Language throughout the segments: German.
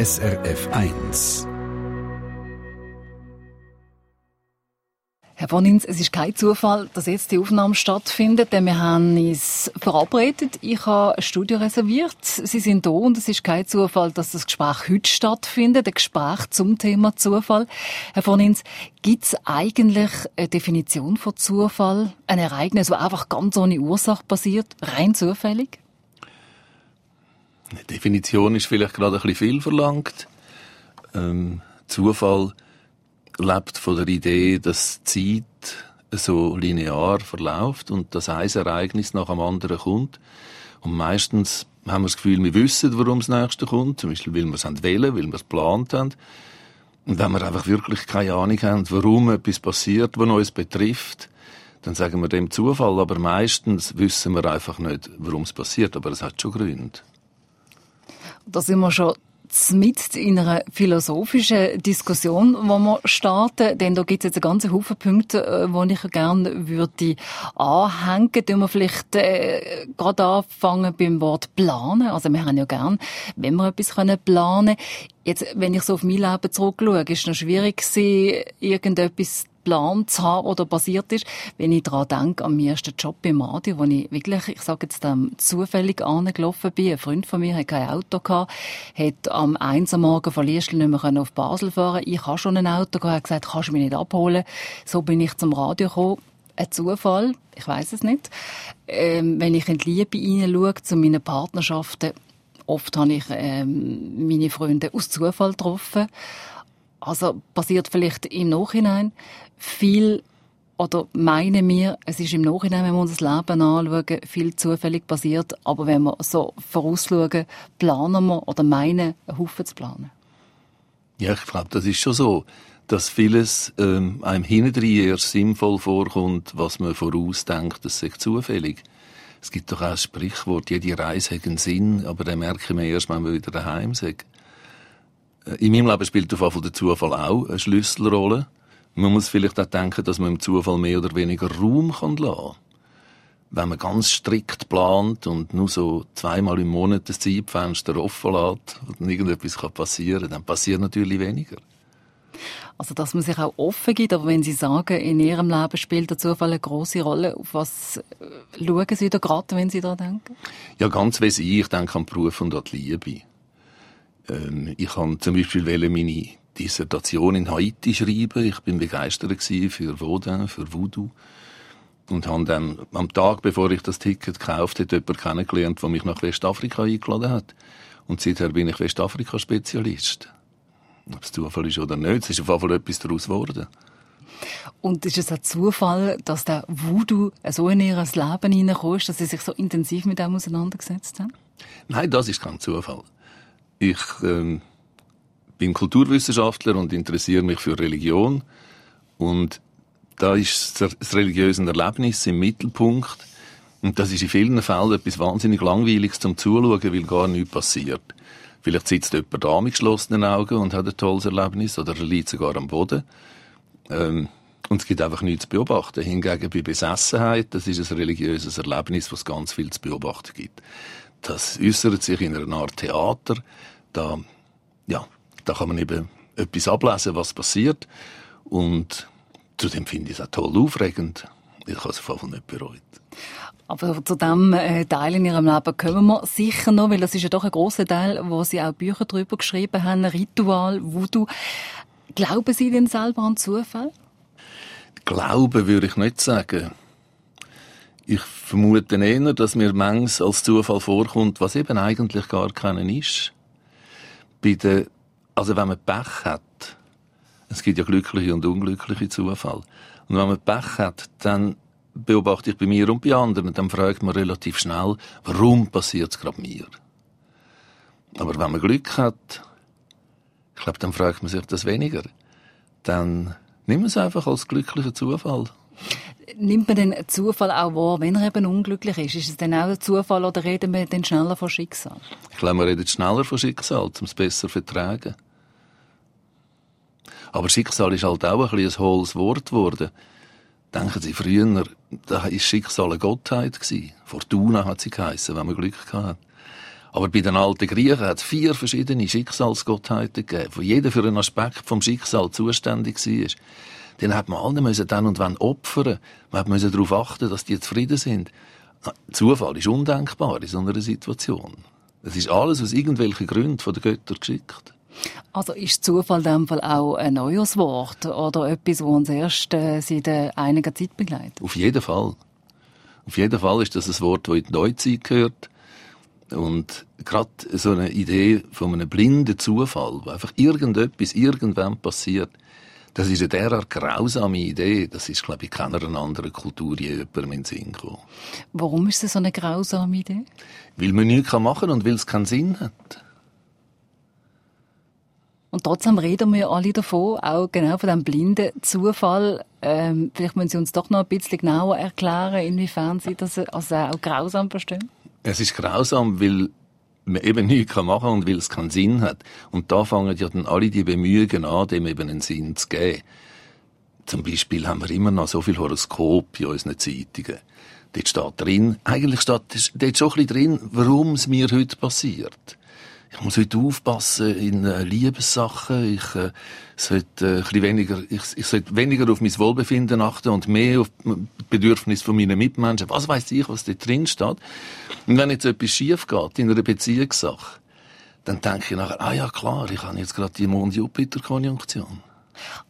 SRF 1. Herr von Ins, es ist kein Zufall, dass jetzt die Aufnahme stattfindet, denn wir haben uns verabredet. Ich habe ein Studio reserviert. Sie sind da und es ist kein Zufall, dass das Gespräch heute stattfindet, ein Gespräch zum Thema Zufall. Herr von Ins, gibt es eigentlich eine Definition von Zufall? Ein Ereignis, das einfach ganz ohne Ursache passiert, rein zufällig? Eine Definition ist vielleicht gerade ein bisschen viel verlangt. Ähm, Zufall lebt von der Idee, dass Zeit so linear verläuft und dass ein Ereignis nach dem anderen kommt. Und meistens haben wir das Gefühl, wir wissen, warum das nächste kommt. Zum Beispiel, weil wir es wählen, weil wir es geplant haben. Und wenn wir einfach wirklich keine Ahnung haben, warum etwas passiert, was uns betrifft, dann sagen wir dem Zufall. Aber meistens wissen wir einfach nicht, warum es passiert. Aber es hat schon Gründe. Da sind wir schon mit in einer philosophischen Diskussion, die wir starten, denn da gibt es jetzt einen ganzen Haufen Punkte, die äh, ich gerne würde anhängen. Tun wir vielleicht äh, gerade anfangen beim Wort planen. Also wir haben ja gern, wenn wir etwas können planen. Jetzt, wenn ich so auf mein Leben zurückschaue, ist es noch schwierig gewesen, irgendetwas Plan zu haben oder passiert ist, wenn ich daran denke, an meinen ersten Job beim Radio, wo ich wirklich, ich sage jetzt, ähm, zufällig angelaufen bin. Ein Freund von mir hat kein Auto gehabt, hat am 1 am Morgen von Liestl nicht mehr auf Basel fahren Ich habe schon ein Auto gehabt, hat gesagt, kannst du mich nicht abholen? So bin ich zum Radio gekommen. Ein Zufall, ich weiß es nicht. Ähm, wenn ich in die Liebe hineinschaue, zu meinen Partnerschaften, oft habe ich ähm, meine Freunde aus Zufall getroffen. Also passiert vielleicht im Nachhinein viel oder meinen wir, es ist im Nachhinein, wenn wir uns das Leben anschauen, viel zufällig passiert, aber wenn wir so vorausschauen, planen wir oder meinen, einen Haufen zu planen. Ja, ich glaube, das ist schon so, dass vieles ähm, einem hintendrein erst sinnvoll vorkommt, was man vorausdenkt, das ist zufällig. Es gibt doch auch ein Sprichwort, jede Reise hat einen Sinn, aber den merken wir erst, wenn wir wieder daheim sind. Äh, in meinem Leben spielt auf jeden Fall der Zufall auch eine Schlüsselrolle. Man muss vielleicht auch denken, dass man im Zufall mehr oder weniger Raum kann lassen Wenn man ganz strikt plant und nur so zweimal im Monat das Zeitfenster offen lässt und irgendetwas passieren kann, dann passiert natürlich weniger. Also, dass man sich auch offen gibt, aber wenn Sie sagen, in Ihrem Leben spielt der Zufall eine große Rolle, auf was äh, schauen Sie da gerade, wenn Sie da denken? Ja, ganz wie ich denke an Beruf und an die Liebe. Ähm, ich habe zum Beispiel meine Dissertation in Haiti schreiben. Ich bin begeistert für Vaudin, für Voodoo. Und habe dann am Tag, bevor ich das Ticket gekauft habe, jemanden kennengelernt, der mich nach Westafrika eingeladen hat. Und seither bin ich Westafrika-Spezialist. Ob es Zufall ist oder nicht, es ist auf jeden Fall etwas daraus geworden. Und ist es ein Zufall, dass der Voodoo so in ihr Leben hineinkommt, dass Sie sich so intensiv mit dem auseinandergesetzt haben? Nein, das ist kein Zufall. Ich ähm, bin Kulturwissenschaftler und interessiere mich für Religion. Und da ist das religiöse Erlebnis im Mittelpunkt. Und das ist in vielen Fällen etwas wahnsinnig Langweiliges zum Zuschauen, weil gar nichts passiert. Vielleicht sitzt jemand da mit geschlossenen Augen und hat ein tolles Erlebnis oder er liegt sogar am Boden. Ähm, und es gibt einfach nichts zu beobachten. Hingegen bei Besessenheit, das ist ein religiöses Erlebnis, was ganz viel zu beobachten gibt. Das äußert sich in einer Art Theater. Da, ja, da kann man eben etwas ablesen, was passiert. Und zudem finde ich es auch toll aufregend. Ich habe es auf nicht bereut. Aber zu diesem äh, Teil in Ihrem Leben kommen wir sicher noch, weil das ist ja doch ein großer Teil, wo Sie auch Bücher darüber geschrieben haben, Ritual, Voodoo. Glauben Sie denn selber an Zufall? Glauben würde ich nicht sagen. Ich vermute eher, dass mir manches als Zufall vorkommt, was eben eigentlich gar keinen ist. Bei der, also wenn man Pech hat, es gibt ja glückliche und unglückliche Zufall. Und wenn man Pech hat, dann beobachte ich bei mir und bei anderen, dann fragt man relativ schnell, warum passiert es gerade mir? Aber wenn man Glück hat, ich glaube, dann fragt man sich das weniger. Dann nimmt man es einfach als glücklichen Zufall. Nimmt man den Zufall auch wahr, wenn er eben unglücklich ist? Ist es dann auch ein Zufall oder reden wir dann schneller von Schicksal? Ich glaube, man redet schneller von Schicksal, um es besser zu vertragen. Aber Schicksal ist halt auch ein, ein hohles Wort geworden. Denken Sie, früher, war Schicksal eine Gottheit. Gewesen. Fortuna hat sie geheissen, wenn man Glück hatte. Aber bei den alten Griechen hat es vier verschiedene Schicksalsgottheiten gegeben, wo jeder für einen Aspekt vom Schicksal zuständig war. Dann hat man alle müssen dann und wann opfern. Man musste darauf achten, dass die zufrieden sind. Zufall ist undenkbar in so einer Situation. Es ist alles aus irgendwelchen Gründen von den Göttern geschickt. Also ist Zufall in dem Fall auch ein neues Wort oder etwas, das uns erst äh, seit einiger Zeit begleitet? Auf jeden Fall. Auf jeden Fall ist das ein Wort, das in die Neuzeit gehört. Und gerade so eine Idee von einem blinden Zufall, wo einfach irgendetwas irgendwann passiert, das ist eine derart grausame Idee, das ist, glaube ich, keiner anderen Kultur je jemandem in den Sinn gekommen. Warum ist das so eine grausame Idee? Weil man nichts machen kann und weil es keinen Sinn hat. Und trotzdem reden wir alle davon, auch genau von diesem blinden Zufall. Ähm, vielleicht müssen Sie uns doch noch ein bisschen genauer erklären, inwiefern Sie das also auch grausam verstehen. Es ist grausam, weil man eben nichts machen kann und weil es keinen Sinn hat. Und da fangen ja dann alle die Bemühungen an, dem eben einen Sinn zu geben. Zum Beispiel haben wir immer noch so viel Horoskop in unseren Zeitungen. Dort steht drin, eigentlich steht dort schon ein bisschen drin, warum es mir heute passiert ich muss heute aufpassen in äh, Liebessachen. Ich äh, sollte äh, ein bisschen weniger, ich, ich sollte weniger auf mein Wohlbefinden achten und mehr auf Bedürfnisse von meinen Mitmenschen. Was weiß ich, was da drin steht? Und wenn jetzt etwas schief geht in einer Beziehungssache, dann denke ich nachher, ah ja klar, ich habe jetzt gerade die Mond-Jupiter-Konjunktion.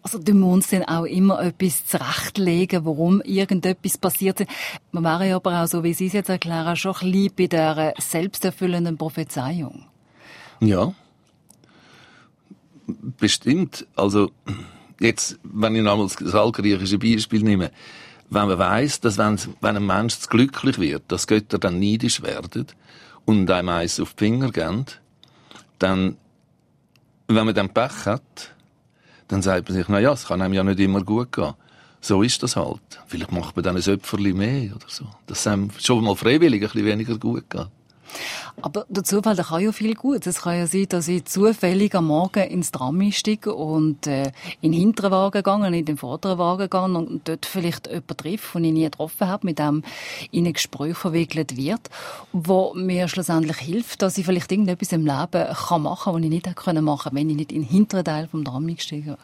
Also du musst dann auch immer etwas zurechtlegen, warum irgendetwas passiert. Man wäre aber auch, so wie Sie es jetzt erklären, schon ein bisschen bei der selbsterfüllenden Prophezeiung. Ja. Bestimmt. Also, jetzt, wenn ich nochmal das altgriechische Beispiel nehme, wenn man weiss, dass wenn, wenn ein Mensch glücklich wird, dass Götter dann neidisch werden und einem eins auf die Finger geben, dann, wenn man dann Pech hat, dann sagt man sich, na ja, es kann einem ja nicht immer gut gehen. So ist das halt. Vielleicht macht man dann ein Öpferli mehr oder so. Es einem schon mal freiwillig ein bisschen weniger gut geht. Aber der Zufall, der kann ja viel gut. Es kann ja sein, dass ich zufällig am Morgen ins Tram steige und äh, in den hinteren Wagen gehe, in den vorderen Wagen gehe und dort vielleicht jemanden treffe, den ich nie getroffen habe, mit dem in ein Gespräch verwickelt wird, wo mir schlussendlich hilft, dass ich vielleicht irgendetwas im Leben kann machen kann, was ich nicht machen können, wenn ich nicht in den hinteren Teil vom Tram gestiegen wäre.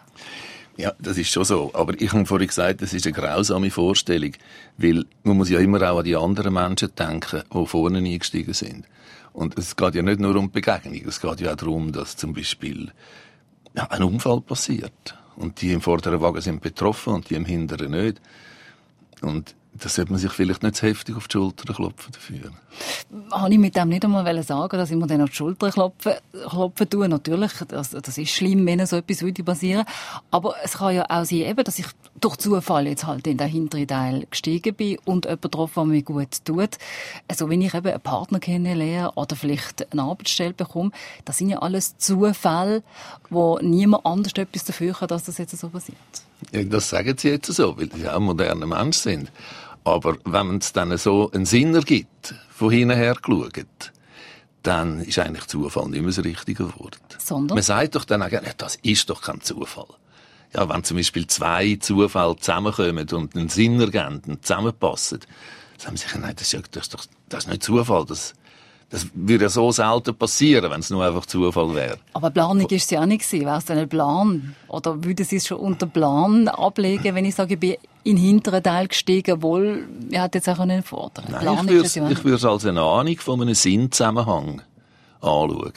Ja, das ist schon so. Aber ich habe vorhin gesagt, das ist eine grausame Vorstellung. Weil man muss ja immer auch an die anderen Menschen denken, die vorne eingestiegen sind. Und es geht ja nicht nur um Begegnung. Es geht ja auch darum, dass zum Beispiel ja, ein Unfall passiert. Und die im vorderen Wagen sind betroffen und die im hinteren nicht. Und da sollte man sich vielleicht nicht zu heftig auf die Schulter klopfen dafür. Habe ich mit dem nicht einmal sagen, dass ich mir dann auf die Schulter klopfen, klopfen tue. Natürlich, das, das ist schlimm, wenn so etwas würde passieren. Aber es kann ja auch sein, eben, dass ich durch Zufall jetzt halt in den hinteren Teil gestiegen bin und jemand getroffen, der mir gut tut. Also wenn ich eben einen Partner kennenlerne oder vielleicht eine Arbeitsstelle bekomme, das sind ja alles Zufälle, wo niemand anders etwas dafür kann, dass das jetzt so passiert. Ja, das sagen sie jetzt so, weil sie auch moderne Menschen sind. Aber wenn es dann so einen Sinn ergibt, von hinten her geschaut, dann ist eigentlich Zufall nicht mehr das richtige Wort. Sondern? Man sagt doch dann auch, das ist doch kein Zufall. Ja, wenn zum Beispiel zwei Zufälle zusammenkommen und einen Sinn ergeben und zusammenpassen, dann sagen sie nein, das ist, ja, das ist doch, das ist nicht Zufall, das, das würde so selten passieren, wenn es nur einfach Zufall wäre. Aber Planung ist es ja auch nicht gewesen. Wäre es denn ein Plan? Oder würde Sie es schon unter Plan ablegen, wenn ich sage, ich bin in den hinteren Teil gestiegen, wohl, ich hätte jetzt auch einen Vorteil. Nein, Plan ich würde es, ja ich würde es als eine Ahnung von einem Sinnzusammenhang anschauen.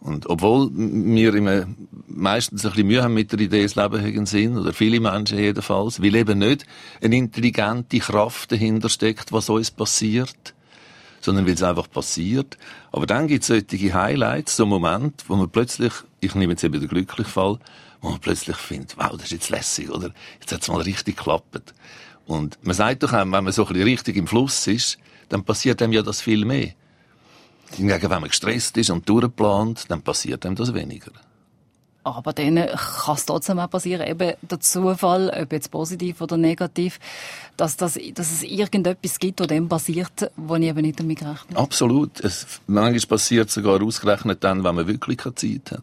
Und obwohl wir immer meistens ein bisschen Mühe haben mit der Idee, das Leben hat einen Sinn, oder viele Menschen jedenfalls, weil eben nicht eine intelligente Kraft dahinter steckt, was uns passiert, sondern weil es einfach passiert. Aber dann gibt es solche Highlights, so Momente, wo man plötzlich, ich nehme jetzt eben den glücklichen Fall, wo man plötzlich findet, wow, das ist jetzt lässig, oder? Jetzt hat es mal richtig geklappt. Und man sagt doch auch, wenn man so ein bisschen richtig im Fluss ist, dann passiert einem ja das viel mehr. Hingegen, wenn man gestresst ist und durchplant, dann passiert einem das weniger. Aber dann kann es trotzdem auch passieren, eben der Zufall, ob jetzt positiv oder negativ, dass, das, dass es irgendetwas gibt, das dem passiert, wo ich eben nicht damit gerechnet habe. Absolut. Es, manchmal passiert sogar ausgerechnet dann, wenn man wirklich keine Zeit hat.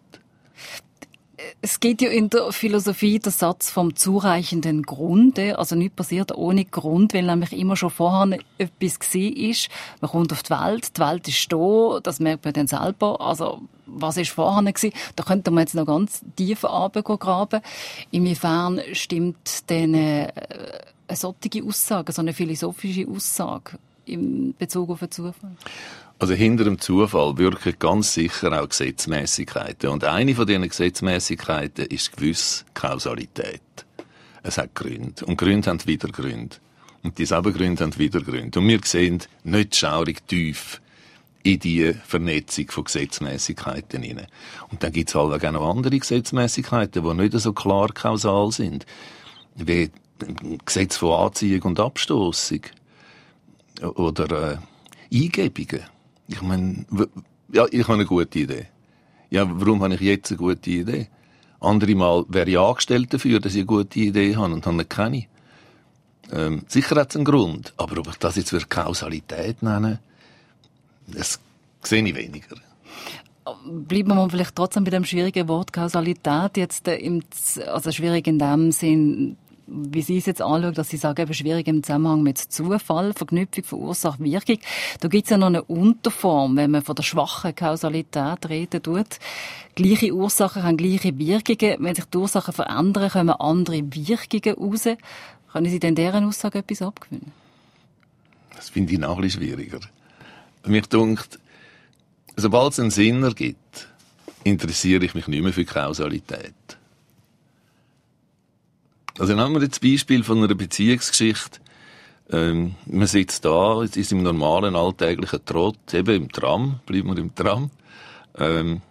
Es geht ja in der Philosophie der Satz vom zureichenden Grunde, also nicht passiert ohne Grund, weil nämlich immer schon vorher etwas gesehen ist. Man kommt auf die Welt, die Welt ist da, das merkt man dann selber. Also was ist vorher gewesen? Da könnte man jetzt noch ganz tief graben. Inwiefern stimmt denn äh, eine solche Aussage, so eine philosophische Aussage in Bezug auf den Zufall? Also hinter dem Zufall wirken ganz sicher auch Gesetzmäßigkeiten. Und eine von diesen Gesetzmäßigkeiten ist gewiss Kausalität. Es hat Gründe. Und Gründe haben wieder Gründe. Und dieselben Gründe haben wieder Gründe. Und wir sehen nicht schaurig tief in die Vernetzung von Gesetzmäßigkeiten hinein. Und dann gibt es halt auch noch andere Gesetzmäßigkeiten, die nicht so klar kausal sind. Wie Gesetz von Anziehung und Abstoßung. Oder äh, Eingebungen. Ich meine, ja, ich habe eine gute Idee. Ja, warum habe ich jetzt eine gute Idee? Andere Mal wäre ich angestellt dafür, dass ich eine gute Idee habe und habe keine. Ähm, sicher hat es einen Grund, aber ob ich das jetzt für Kausalität nenne, das sehe ich weniger. Bleiben wir vielleicht trotzdem bei dem schwierigen Wort Kausalität jetzt äh, im, also schwierig in dem Sinn, wie Sie es jetzt anschauen, dass Sie sagen, eben schwierig im Zusammenhang mit Zufall, Verknüpfung von Ursache, Wirkung. Da gibt es ja noch eine Unterform, wenn man von der schwachen Kausalität reden tut. Gleiche Ursachen haben gleiche Wirkungen. Wenn sich die Ursachen verändern, kommen andere Wirkungen raus. Können Sie denn deren Aussage etwas abgewinnen? Das finde ich bisschen schwieriger. Mich dunkt, sobald es einen Sinn ergibt, interessiere ich mich nicht mehr für Kausalität. Also nehmen wir jetzt das Beispiel von einer Beziehungsgeschichte. Ähm, man sitzt da, es ist im normalen alltäglichen Trott, eben im Tram, bleiben wir im Tram. Ähm,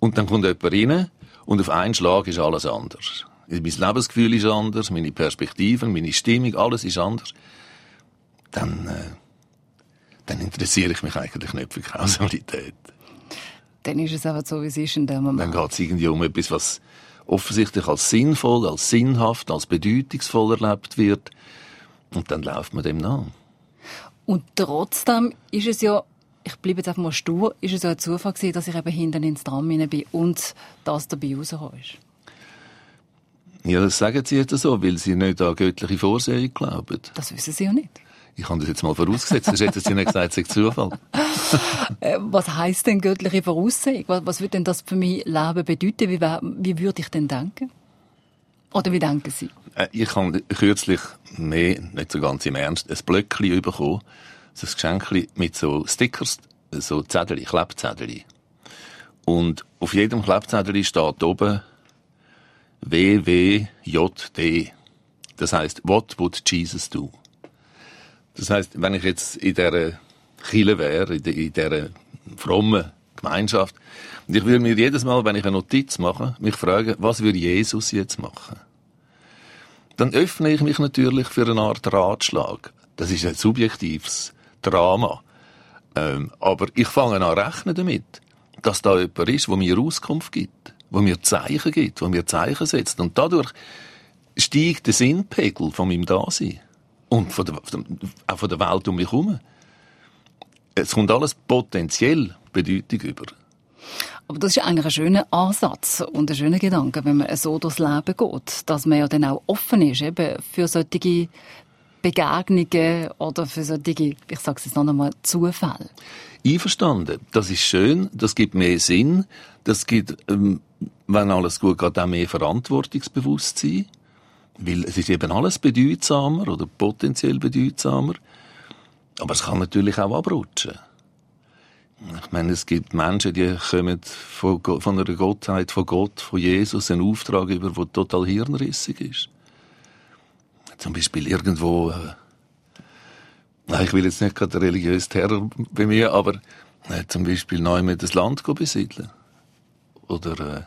und dann kommt jemand rein und auf einen Schlag ist alles anders. Mein Lebensgefühl ist anders, meine Perspektiven, meine Stimmung, alles ist anders. Dann, äh, dann interessiere ich mich eigentlich nicht für Kausalität. Dann ist es einfach so, wie es ist in dem Moment. Dann geht es irgendwie um etwas, was offensichtlich als sinnvoll, als sinnhaft, als bedeutungsvoll erlebt wird. Und dann läuft man dem nach. Und trotzdem ist es ja, ich bleibe jetzt einfach mal stur, ist es ja ein Zufall gewesen, dass ich eben hinten ins Tram bin und das dabei rausgekommen ist. Ja, das sagen Sie jetzt so, weil Sie nicht an göttliche Vorsehung glauben. Das wissen Sie ja nicht. Ich habe das jetzt mal vorausgesetzt, sonst hätten Sie nicht gesagt, es Zufall. Äh, was heißt denn göttliche Voraussehung? Was, was würde denn das für mein Leben bedeuten? Wie, wie würde ich denn denken? Oder wie denken Sie? Äh, ich habe kürzlich mehr, nicht so ganz im Ernst, ein Blöckchen bekommen. So ein Geschenkchen mit so Stickers, so Zettel, Klebzettel. Und auf jedem Klebzettel steht oben WWJD. Das heißt, what would Jesus do? Das heißt, wenn ich jetzt in dieser Chile wäre, in dieser frommen Gemeinschaft, und ich würde mir jedes Mal, wenn ich eine Notiz mache, mich fragen, was würde Jesus jetzt machen? Dann öffne ich mich natürlich für eine Art Ratschlag. Das ist ein subjektives Drama. Ähm, aber ich fange an rechnen damit, dass da jemand ist, der mir Auskunft gibt, wo mir Zeichen gibt, wo mir Zeichen setzt. Und dadurch steigt der Sinnpegel von meinem Dasein. Und von der, auch von der Welt um mich herum. Es kommt alles potenziell Bedeutung über. Aber das ist eigentlich ein schöner Ansatz und ein schöner Gedanke, wenn man so durchs Leben geht, dass man ja dann auch offen ist eben für solche Begegnungen oder für solche, ich sage es jetzt noch einmal, Zufälle. Einverstanden. Das ist schön, das gibt mehr Sinn, das gibt, ähm, wenn alles gut geht, auch mehr Verantwortungsbewusstsein. Weil es ist eben alles bedeutsamer oder potenziell bedeutsamer. Aber es kann natürlich auch abrutschen. Ich meine, es gibt Menschen, die kommen von, von einer Gottheit, von Gott, von Jesus, einen Auftrag über, der total hirnrissig ist. Zum Beispiel irgendwo, äh, ich will jetzt nicht gerade religiös Terror bei mir, aber äh, zum Beispiel neu das Land besiedeln. Oder äh,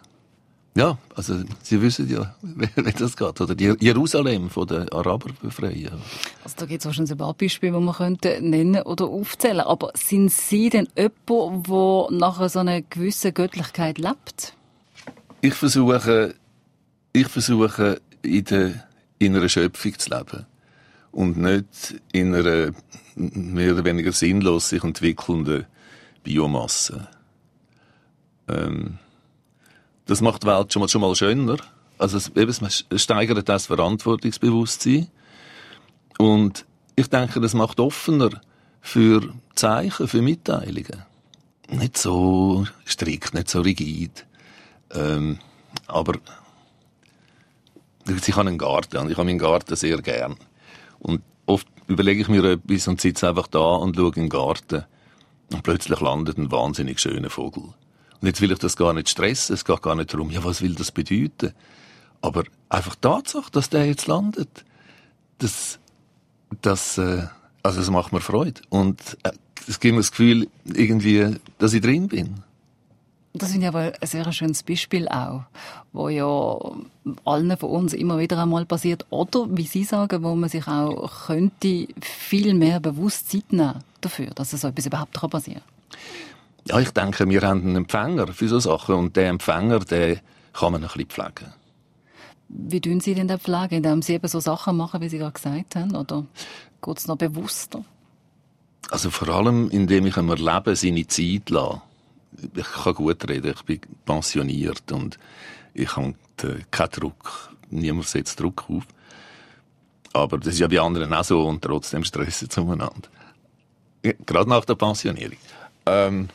ja, also Sie wissen ja, wie das geht. Oder Jerusalem von den Arabern befreien. Also da gibt es wahrscheinlich ein paar Beispiele, die man könnte nennen oder aufzählen. Aber sind Sie denn jemand, der nach so einer gewissen Göttlichkeit lebt? Ich versuche, ich versuche in, der, in einer Schöpfung zu leben. Und nicht in einer mehr oder weniger sinnlos sich entwickelnden Biomasse. Ähm, das macht die Welt schon mal, schon mal schöner. Also es, eben, es steigert das Verantwortungsbewusstsein. Und ich denke, das macht offener für Zeichen, für Mitteilungen. Nicht so strikt, nicht so rigid. Ähm, aber ich habe einen Garten und ich habe meinen Garten sehr gern. Und oft überlege ich mir etwas und sitze einfach da und schaue in den Garten. Und plötzlich landet ein wahnsinnig schöner Vogel. Und jetzt will ich das gar nicht stressen. Es geht gar nicht darum, ja, was will das bedeuten? Aber einfach die Tatsache, dass der jetzt landet, das, das, äh, also das macht mir Freude. Und äh, es gibt mir das Gefühl, irgendwie, dass ich drin bin. Das finde ich aber ein sehr schönes Beispiel auch, wo ja allen von uns immer wieder einmal passiert. Oder, wie Sie sagen, wo man sich auch könnte viel mehr bewusst Zeit nehmen dafür, dass so etwas überhaupt passieren kann. Ja, ich denke, wir haben einen Empfänger für so Sachen und der Empfänger, den kann man ein bisschen pflegen. Wie tun Sie denn den pflegen? Indem Sie eben so Sachen machen, wie Sie gerade gesagt haben? Oder geht es noch bewusster? Also vor allem, indem ich einem Leben seine Zeit lasse ich kann gut reden, ich bin pensioniert und ich habe keinen Druck. Niemand setzt Druck auf. Aber das ist ja bei anderen auch so und trotzdem stressen sie umeinander. Gerade nach der Pensionierung. Ähm,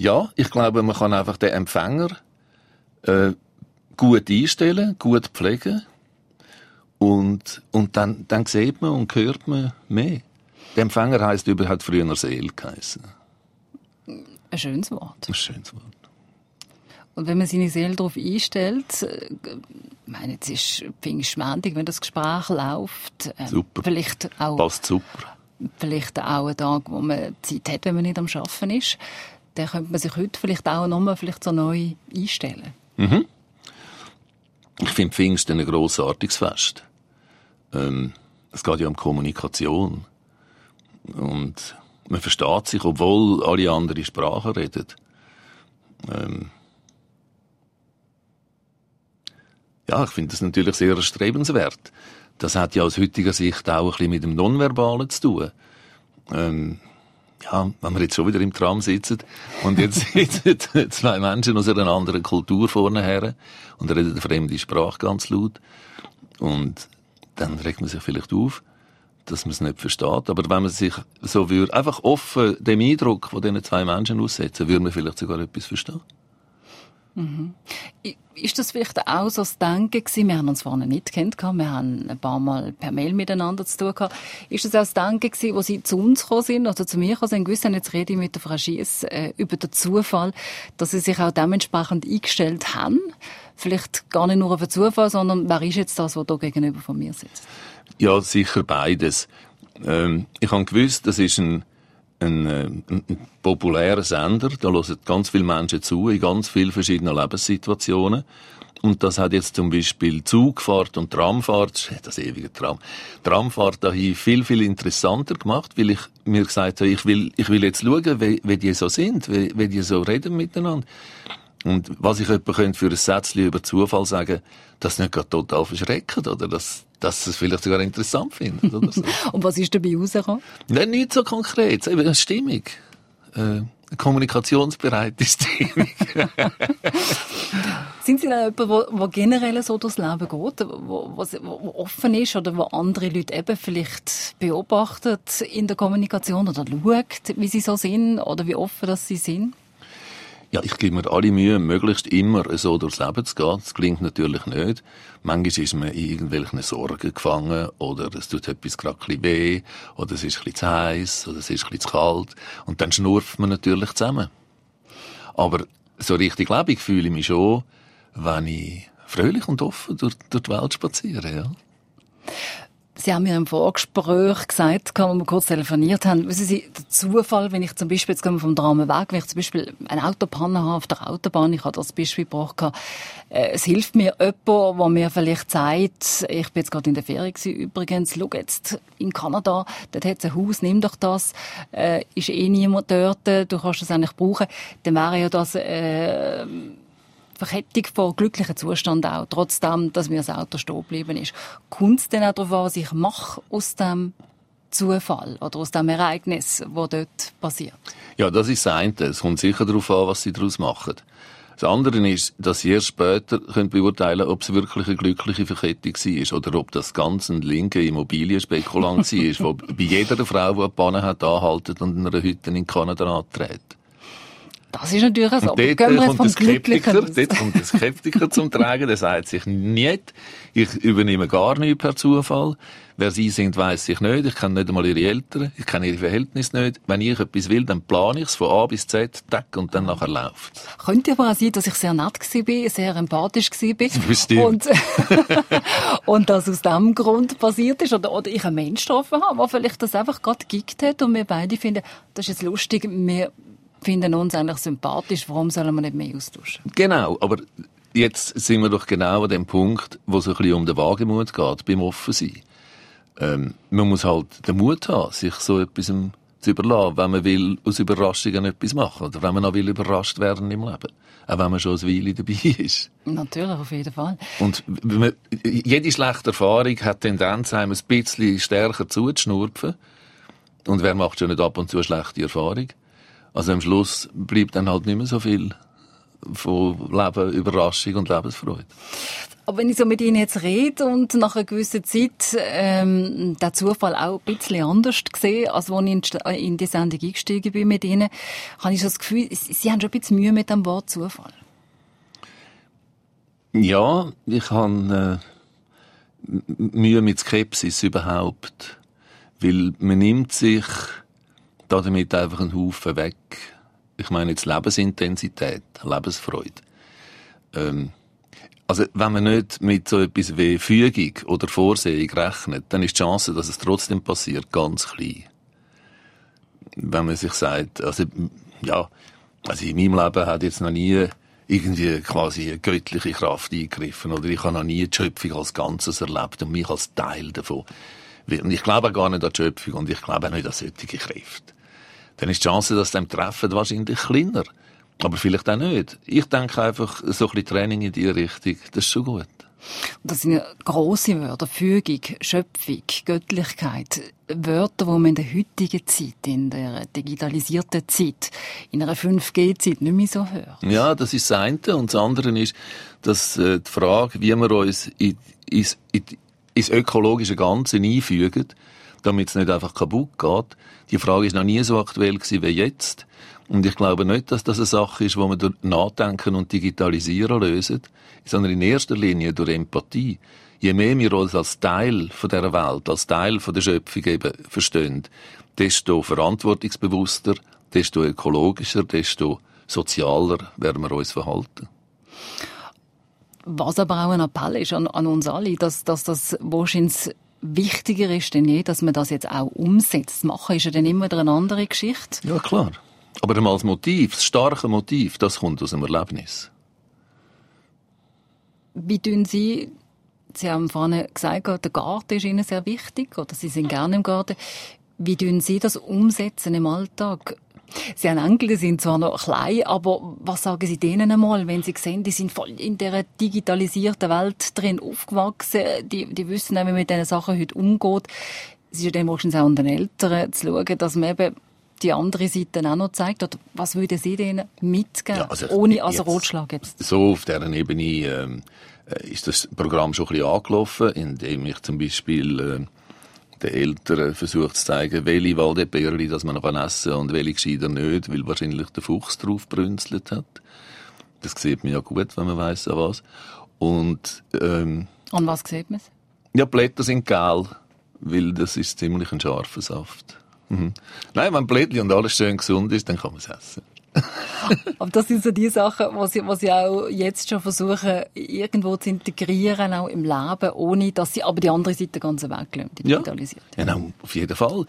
ja, ich glaube, man kann einfach den Empfänger äh, gut einstellen, gut pflegen und, und dann, dann sieht man und hört man mehr. Der Empfänger heisst überhaupt früher Seele geheißen. Ein schönes Wort. Ein schönes Wort. Und wenn man seine Seele darauf einstellt, äh, ich meine, jetzt ist Pfingstmäntig, wenn das Gespräch läuft. Ähm, super. Vielleicht auch, Passt super. Vielleicht auch ein Tag, wo man Zeit hat, wenn man nicht am Arbeiten ist. Dann könnte man sich heute vielleicht auch nochmal vielleicht so neu einstellen. Mhm. Ich finde Pfingsten ein grossartiges Fest. Ähm, es geht ja um Kommunikation. Und man versteht sich, obwohl alle andere Sprachen reden. Ähm ja, ich finde das natürlich sehr erstrebenswert. Das hat ja aus heutiger Sicht auch ein bisschen mit dem Nonverbalen zu tun. Ähm ja, wenn wir jetzt schon wieder im Tram sitzen und jetzt sitzen zwei Menschen aus einer anderen Kultur vorne her und reden eine fremde Sprache ganz laut und dann regt man sich vielleicht auf dass man es nicht versteht. Aber wenn man sich so würde, einfach offen dem Eindruck von diesen zwei Menschen aussetzen, würde man vielleicht sogar etwas verstehen. Mhm. Ist das vielleicht auch so das Denken gewesen? Wir haben uns vorne nicht kennt, wir haben ein paar Mal per Mail miteinander zu tun gehabt. Ist das auch das Denken gewesen, wo Sie zu uns gekommen sind, oder zu mir gekommen sind, haben, jetzt rede ich mit der Frau Schiess äh, über den Zufall, dass Sie sich auch dementsprechend eingestellt haben? Vielleicht gar nicht nur auf den Zufall, sondern wer ist jetzt das, was da gegenüber von mir sitzt? Ja, sicher beides. Ähm, ich habe gewusst, das ist ein, ein, äh, ein, ein populärer Sender. Da hören ganz viele Menschen zu, in ganz vielen verschiedenen Lebenssituationen. Und das hat jetzt zum Beispiel Zugfahrt und Tramfahrt, das ewige Tram, Tramfahrt dahin viel, viel interessanter gemacht, weil ich mir gesagt habe, ich will, ich will jetzt schauen, wie, wie die so sind, wie, wie die so reden miteinander. Und was ich etwa für ein Sätzchen über Zufall sagen, das nicht gerade total verschreckt, oder das, dass sie es vielleicht sogar interessant finden. Oder so. Und was ist dabei rausgekommen? Nein, nicht so konkret, eben eine Stimmung. Äh, eine kommunikationsbereite Stimmung. Sind Sie dann jemand, der generell so durchs Leben geht, wo, offen ist oder wo andere Leute eben vielleicht beobachtet in der Kommunikation oder schaut, wie sie so sind oder wie offen dass sie sind? Ja, ich gebe mir alle Mühe, möglichst immer so durchs Leben zu gehen. Das klingt natürlich nicht. Manchmal ist man in irgendwelchen Sorgen gefangen, oder es tut etwas gerade ein bisschen weh, oder es ist ein bisschen zu heiß, oder es ist ein bisschen zu kalt. Und dann schnurft man natürlich zusammen. Aber so richtig lebendig fühle ich mich schon, wenn ich fröhlich und offen durch, durch die Welt spaziere, ja. Sie haben mir im Vorgespräch gesagt, als wir kurz telefoniert haben, wissen Sie, der Zufall, wenn ich zum Beispiel, jetzt gehen wir vom Dramen weg, wenn ich zum Beispiel eine Autopanne habe auf der Autobahn, ich habe das Beispiel gebracht, äh, es hilft mir jemand, der mir vielleicht sagt, ich bin jetzt gerade in der Ferie gewesen, übrigens, schau jetzt, in Kanada, dort hat es ein Haus, nimm doch das, äh, ist eh niemand dort, du kannst das eigentlich brauchen, dann wäre ja das, äh, Verkettung von glücklichen Zustand auch, trotzdem, dass mir das Auto stehen geblieben ist. Kommt es dann auch darauf an, was ich mache aus dem Zufall oder aus dem Ereignis, das dort passiert? Ja, das ist das eine. Es kommt sicher darauf an, was sie daraus machen. Das andere ist, dass sie erst später können beurteilen ob es wirklich eine glückliche Verkettung war oder ob das ganz ein linker Immobilienspekulant war, der bei jeder Frau, die eine Panne hat, anhaltet und in einer Hütte in Kanada antritt. Das ist natürlich so. Und dort, Gehen wir kommt jetzt vom der Skeptiker, dort kommt der Skeptiker zum Tragen, der sagt sich nicht, ich übernehme gar nichts per Zufall. Wer sie sind, weiß ich nicht. Ich kenne nicht einmal ihre Eltern. Ich kenne ihre Verhältnisse nicht. Wenn ich etwas will, dann plane ich es von A bis Z, tack, und dann nachher läuft Könnte aber auch sein, dass ich sehr nett war, sehr empathisch war. Und, und das aus dem Grund passiert ist. Oder, oder ich einen Mensch getroffen habe, der vielleicht das einfach gerade gekickt hat und wir beide finden, das ist jetzt lustig, wir finden uns eigentlich sympathisch, warum sollen wir nicht mehr austauschen? Genau, aber jetzt sind wir doch genau an dem Punkt, wo es ein bisschen um den Wagemut geht, beim Offensein. Ähm, man muss halt den Mut haben, sich so etwas zu überlassen, wenn man will aus Überraschungen etwas machen oder wenn man auch will überrascht werden im Leben. Auch wenn man schon eine Weile dabei ist. Natürlich, auf jeden Fall. Und man, jede schlechte Erfahrung hat Tendenz, einem ein bisschen stärker zuzuschnurpfen. Und wer macht schon nicht ab und zu eine schlechte Erfahrung? Also am Schluss bleibt dann halt nicht mehr so viel von Leben, Überraschung und Lebensfreude. Aber wenn ich so mit Ihnen jetzt rede und nach einer gewissen Zeit ähm, der Zufall auch ein bisschen anders gesehen, als als ich in die- in die Sendung eingestiegen bin mit Ihnen, habe ich so das Gefühl, Sie haben schon ein bisschen Mühe mit dem Wort Zufall. Ja, ich habe äh, Mühe mit Skepsis überhaupt. Weil man nimmt sich damit einfach einen Haufen weg. Ich meine jetzt Lebensintensität, Lebensfreude. Ähm, also wenn man nicht mit so etwas wie Fügung oder Vorsehung rechnet, dann ist die Chance, dass es trotzdem passiert, ganz klein. Wenn man sich sagt, also ja, also in meinem Leben hat jetzt noch nie irgendwie quasi eine göttliche Kraft eingegriffen oder ich habe noch nie die Schöpfung als Ganzes erlebt und mich als Teil davon. Und ich glaube auch gar nicht an die Schöpfung und ich glaube auch nicht an solche Kräfte. Dann ist die Chance, dass sie dem treffen, wahrscheinlich kleiner. Aber vielleicht auch nicht. Ich denke einfach, so ein bisschen Training in diese Richtung, das ist schon gut. Und das sind ja grosse Wörter. Fügung, Schöpfung, Göttlichkeit. Wörter, die man in der heutigen Zeit, in der digitalisierten Zeit, in einer 5G-Zeit nicht mehr so hört. Ja, das ist das eine. Und das andere ist, dass äh, die Frage, wie wir uns in, ins, in, ins ökologische Ganze einfügen, damit es nicht einfach kaputt geht, die Frage ist noch nie so aktuell gewesen wie jetzt. Und ich glaube nicht, dass das eine Sache ist, wo man durch Nachdenken und Digitalisieren lösen, sondern in erster Linie durch Empathie. Je mehr wir uns als Teil von der Welt, als Teil der Schöpfung eben verstehen, desto verantwortungsbewusster, desto ökologischer, desto sozialer werden wir uns verhalten. Was aber auch ein Appell ist an, an uns alle, dass, dass das wahrscheinlich wichtiger ist denn je, dass man das jetzt auch umsetzt. Machen ist ja dann immer wieder eine andere Geschichte. Ja, klar. Aber einmal das Motiv, das starke Motiv, das kommt aus dem Erlebnis. Wie tun Sie, Sie haben vorhin gesagt, der Garten ist Ihnen sehr wichtig, oder Sie sind gerne im Garten. Wie tun Sie das umsetzen im Alltag? Sie haben Enkel, die sind zwar noch klein, aber was sagen Sie denen einmal, wenn Sie sehen, die sind voll in dieser digitalisierten Welt drin aufgewachsen, die, die wissen auch, wie man mit diesen Sachen heute umgeht. Es ist ja dann wahrscheinlich auch an den Eltern zu schauen, dass man eben die andere Seite auch noch zeigt. Oder was würden Sie denen mitgeben, Ja, also ohne als Rotschlag jetzt? So auf dieser Ebene ähm, äh, ist das Programm schon ein bisschen angelaufen, indem ich zum Beispiel äh, den Eltern versucht zu zeigen, welche Waldbeerli das man noch essen kann und welche gescheiter nicht, weil wahrscheinlich der Fuchs drauf brünzelt hat. Das sieht man ja gut, wenn man weiss, an was. Und ähm, An was sieht man ja, Blätter sind gel, weil das ist ziemlich ein scharfer Saft. Mhm. Nein, wenn Blättli und alles schön gesund ist, dann kann man es essen. Aber das sind so die Sachen, was sie, was sie auch jetzt schon versuchen, irgendwo zu integrieren, auch im Leben, ohne dass sie aber die andere Seite ganz weglassen, die Ja, digitalisiert. genau, auf jeden Fall.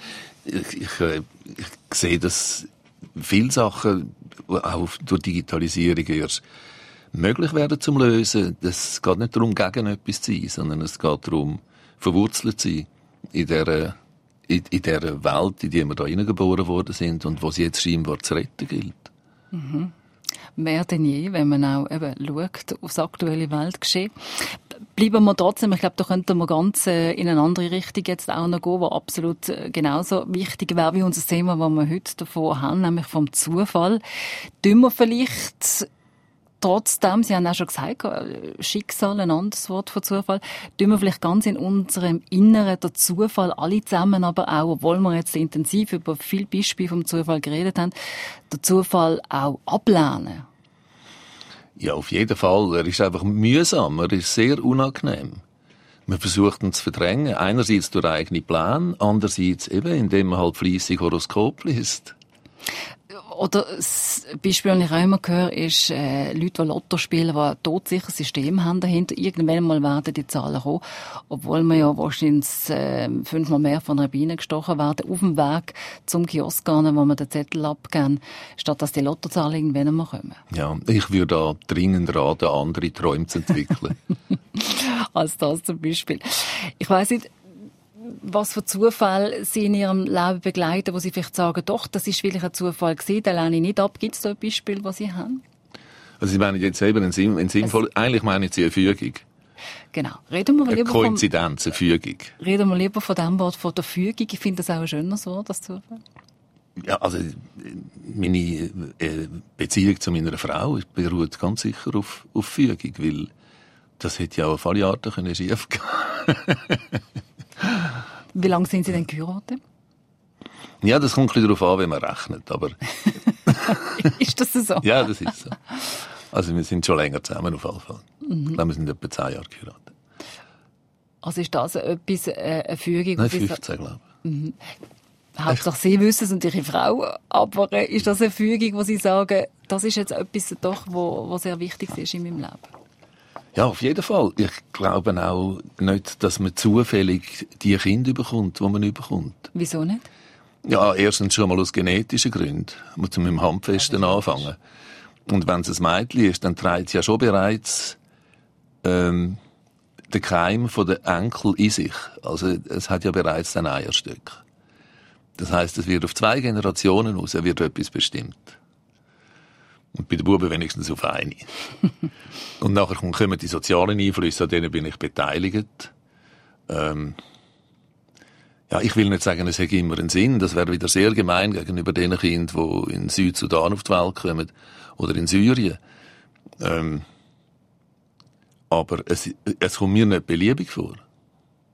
Ich, ich, äh, ich sehe, dass viele Sachen auch durch Digitalisierung erst möglich werden zum Lösen. Es geht nicht darum, gegen etwas zu sein, sondern es geht darum, verwurzelt zu sein in dieser, in, in dieser Welt, in die wir da hineingeboren worden sind und was jetzt scheinbar zu retten gilt. Mehr denn je, wenn man auch eben schaut aufs aktuelle Weltgeschehen. Bleiben wir trotzdem, ich glaube, da könnten wir ganz äh, in eine andere Richtung jetzt auch noch gehen, was absolut äh, genauso wichtig wäre wie unser Thema, das wir heute davon haben, nämlich vom Zufall. Tun wir vielleicht trotzdem, Sie haben auch schon gesagt, Schicksal, ein anderes Wort von Zufall, tun wir vielleicht ganz in unserem Inneren der Zufall alle zusammen, aber auch, obwohl wir jetzt intensiv über viele Beispiele vom Zufall geredet haben, der Zufall auch ablehnen. Ja, auf jeden Fall. Er ist einfach mühsam. Er ist sehr unangenehm. Man versucht ihn zu verdrängen. Einerseits durch eigene Pläne, andererseits eben, indem man halt fleissig Horoskop liest. Oder das Beispiel, das ich auch immer höre, ist äh, Leute, die Lotto spielen, die ein todsicheres System haben dahinter. Irgendwann mal werden die Zahlen kommen, obwohl wir ja wahrscheinlich äh, fünfmal mehr von einer Biene gestochen werden, auf dem Weg zum Kiosk gehen, wo wir den Zettel abgeben, statt dass die Lottozahlen irgendwann mal kommen. Ja, ich würde da dringend raten, andere Träume zu entwickeln. Als das zum Beispiel. Ich weiss nicht, was für Zufälle Sie in Ihrem Leben begleiten, wo Sie vielleicht sagen, doch, das ist wirklich ein Zufall gewesen, den lehne ich nicht ab. Gibt es da ein Beispiel, was Sie haben? Also Sie meinen jetzt eben ein, Sinn, ein sinnvoll, eigentlich meine ich eine Fügung. Genau. Reden wir eine lieber Koinzidenz, eine Fügung. Reden wir lieber von dem Wort, von der Fügung. Ich finde das auch ein schönes Wort, das Zufall. Ja, also meine äh, Beziehung zu meiner Frau beruht ganz sicher auf, auf Fügung, weil das hätte ja auch auf alle Arten können schief gehen Wie lange sind Sie denn geheiratet? Ja, das kommt ein darauf an, wie man rechnet, aber... ist das so? ja, das ist so. Also wir sind schon länger zusammen auf jeden Fall. Mhm. Ich glaube, wir sind etwa zehn Jahre geheiratet. Also ist das etwas, äh, eine Fügung? Nein, 15, glaube ich. Mhm. Hauptsache Sie wissen es und Ihre Frau, aber ist das eine Fügung, wo Sie sagen, das ist jetzt etwas doch, wo, wo sehr wichtig ist in meinem Leben? Ja, auf jeden Fall. Ich glaube auch nicht, dass man zufällig die Kinder bekommt, die man bekommt. Wieso nicht? Ja, erstens schon mal aus genetischen Gründen. Man muss mit dem Handfesten ja, anfangen. Und wenn es ein Mädchen ist, dann trägt es ja schon bereits ähm, den Keim von der Enkel in sich. Also es hat ja bereits ein Eierstück. Das heißt, es wird auf zwei Generationen aus, er wird etwas bestimmt. Und bei den Buben wenigstens auf eine. und nachher kommen die sozialen Einflüsse, an denen bin ich beteiligt. Ähm, ja, ich will nicht sagen, es hätte immer einen Sinn. Das wäre wieder sehr gemein gegenüber den Kindern, die in Südsudan auf die Welt kommen oder in Syrien. Ähm, aber es, es kommt mir nicht beliebig vor.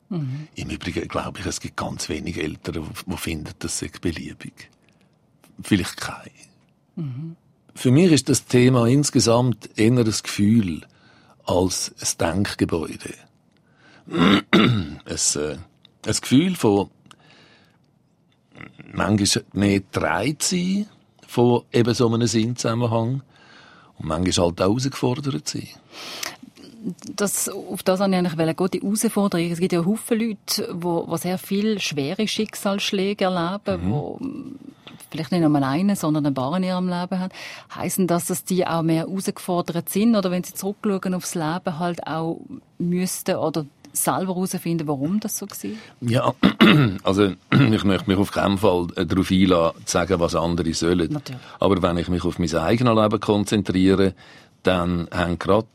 Mhm. Im Übrigen glaube ich, es gibt ganz wenige Eltern, die finden, das sei beliebig. Vielleicht keine. Mhm. Für mich ist das Thema insgesamt eher ein Gefühl als ein Denkgebäude. ein, äh, ein Gefühl von manchmal mehr dreit sein von eben so einem Sinnzusammenhang und manchmal halt auch herausgefordert sein das, auf das habe ich eigentlich eine gute Herausforderung. Es gibt ja Haufen Leute, die, die sehr viel schwere Schicksalsschläge erleben, mhm. die vielleicht nicht nur einen, sondern ein paar in ihrem Leben haben. Heißen das, dass die auch mehr herausgefordert sind oder wenn sie zurückschauen aufs Leben halt auch müssten oder selber herausfinden, warum das so war? Ja, also ich möchte mich auf keinen Fall äh, darauf einladen, zu sagen, was andere sollen. Natürlich. Aber wenn ich mich auf mein eigenes Leben konzentriere, dann haben gerade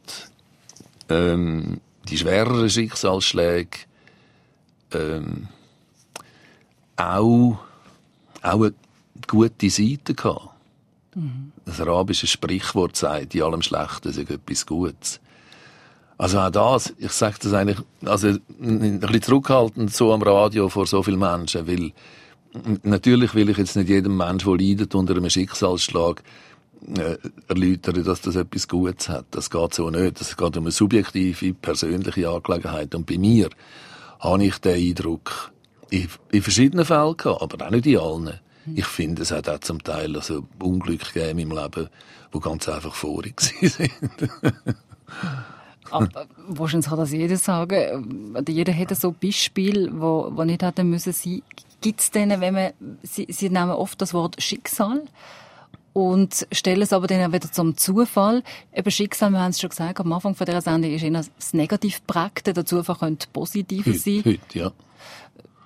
ähm, die schwereren Schicksalsschläge ähm, auch, auch eine gute Seite gehabt. Mhm. Das arabische Sprichwort sagt, in allem Schlechten ist etwas Gutes. Also auch das, ich sage das eigentlich, also ein bisschen zurückhaltend so am Radio vor so vielen Menschen, weil natürlich will ich jetzt nicht jedem Menschen, der leidet unter einem Schicksalsschlag, äh, erläutern, dass das etwas Gutes hat. Das geht so nicht. Es geht um eine subjektive, persönliche Angelegenheit. Und bei mir habe ich den Eindruck, in, in verschiedenen Fällen gehabt, aber auch nicht in allen. Ich finde, es hat auch zum Teil also Unglück gegeben meinem Leben, wo ganz einfach vorig sind. Aber wahrscheinlich kann das jeder sagen. Jeder hätte so Beispiel, wo, wo nicht hätte müssen sein. Gibt es denn, wenn man, Sie, Sie nehmen oft das Wort Schicksal und stellen es aber dann wieder zum Zufall. Eben Schicksal, wir haben es schon gesagt, am Anfang von dieser Sendung ist eher das negativ prägte, der Zufall könnte positiv heute, sein. Heute, ja.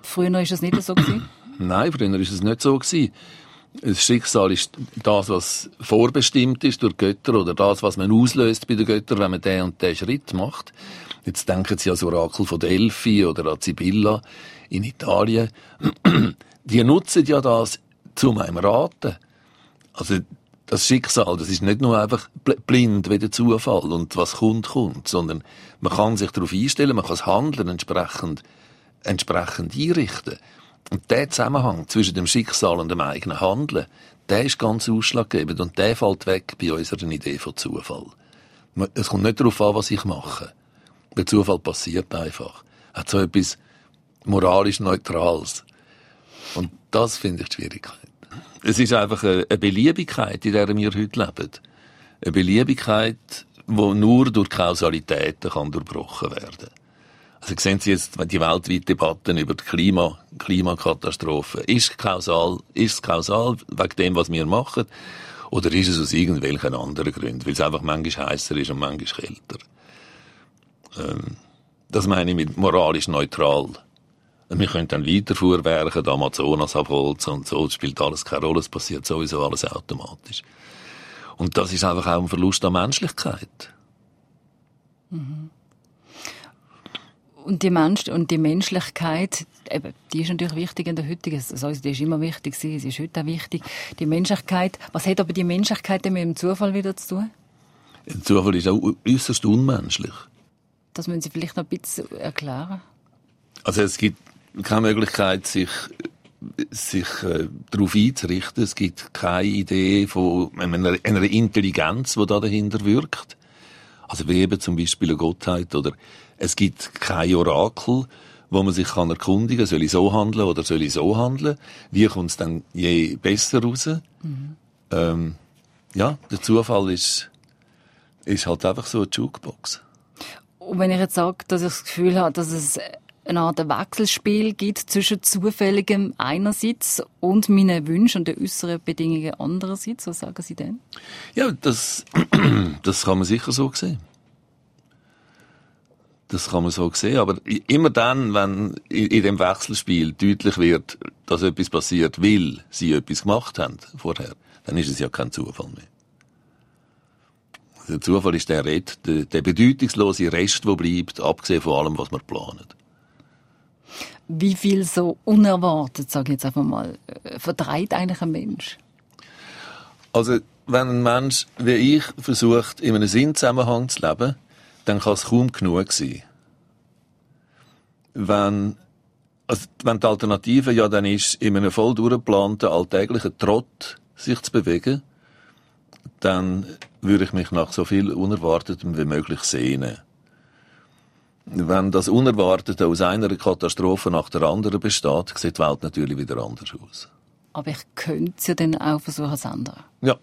Früher war es nicht so gewesen? Nein, früher war es nicht so gewesen. Das Schicksal ist das, was vorbestimmt ist durch Götter oder das, was man auslöst bei den Göttern, wenn man den und den Schritt macht. Jetzt denken Sie an das Orakel von Delphi oder an Sibylla in Italien. Die nutzen ja das zu meinem Raten. Also, das Schicksal, das ist nicht nur einfach blind wie der Zufall und was kommt, kommt, sondern man kann sich darauf einstellen, man kann das Handeln entsprechend, entsprechend einrichten. Und der Zusammenhang zwischen dem Schicksal und dem eigenen Handeln, der ist ganz ausschlaggebend und der fällt weg bei unserer Idee von Zufall. Es kommt nicht darauf an, was ich mache. Der Zufall passiert einfach. Hat so etwas moralisch Neutrales. Und das finde ich die Schwierigkeit. Es ist einfach eine Beliebigkeit, in der wir heute leben. Eine Beliebigkeit, die nur durch Kausalitäten kann durchbrochen werden Also sehen Sie jetzt die weltweite Debatten über die Klima, Klimakatastrophe. Ist, kausal, ist es kausal wegen dem, was wir machen? Oder ist es aus irgendwelchen anderen Gründen? Weil es einfach manchmal heißer ist und manchmal kälter. Ähm, das meine ich mit moralisch neutral. Wir können dann weiter fuhrwerken, die Amazonas abholzen und so, es spielt alles keine Rolle, es passiert sowieso alles automatisch. Und das ist einfach auch ein Verlust an Menschlichkeit. Mhm. Und die, Mensch und die Menschlichkeit, eben, die ist natürlich wichtig in der heutigen, also die ist immer wichtig, sie ist heute auch wichtig. Die Menschlichkeit, was hat aber die Menschlichkeit mit dem Zufall wieder zu tun? Der Zufall ist auch äußerst unmenschlich. Das müssen Sie vielleicht noch ein bisschen erklären. Also es gibt keine Möglichkeit, sich sich äh, darauf einzurichten. Es gibt keine Idee von einer, einer Intelligenz, die da dahinter wirkt. Also wie eben zum Beispiel eine Gottheit oder es gibt kein Orakel, wo man sich kann erkundigen, soll ich so handeln oder soll ich so handeln? Wie kommt es dann je besser raus? Mhm. Ähm, ja, der Zufall ist, ist halt einfach so eine Jukebox. Und wenn ich jetzt sage, dass ich das Gefühl habe, dass es eine Art Wechselspiel gibt zwischen Zufälligem einerseits und meinen Wünschen und den äußeren Bedingungen andererseits, was sagen Sie denn? Ja, das, das kann man sicher so sehen. Das kann man so sehen, aber immer dann, wenn in dem Wechselspiel deutlich wird, dass etwas passiert, weil sie etwas gemacht haben vorher, dann ist es ja kein Zufall mehr. Der Zufall ist der, Red, der, der bedeutungslose Rest, der bleibt, abgesehen von allem, was wir planen. Wie viel so unerwartet, sage ich jetzt einfach mal, äh, verdreht eigentlich ein Mensch? Also, wenn ein Mensch wie ich versucht, in einem Sinnzusammenhang zu leben, dann kann es kaum genug sein. Wenn, also, wenn die Alternative ja dann ist, in einem voll durchgeplanten alltäglichen Trott sich zu bewegen, dann würde ich mich nach so viel Unerwartetem wie möglich sehnen. Wenn das Unerwartete aus einer Katastrophe nach der anderen besteht, sieht die Welt natürlich wieder anders aus. Aber ich könnte es ja dann auch versuchen zu ändern. Ja.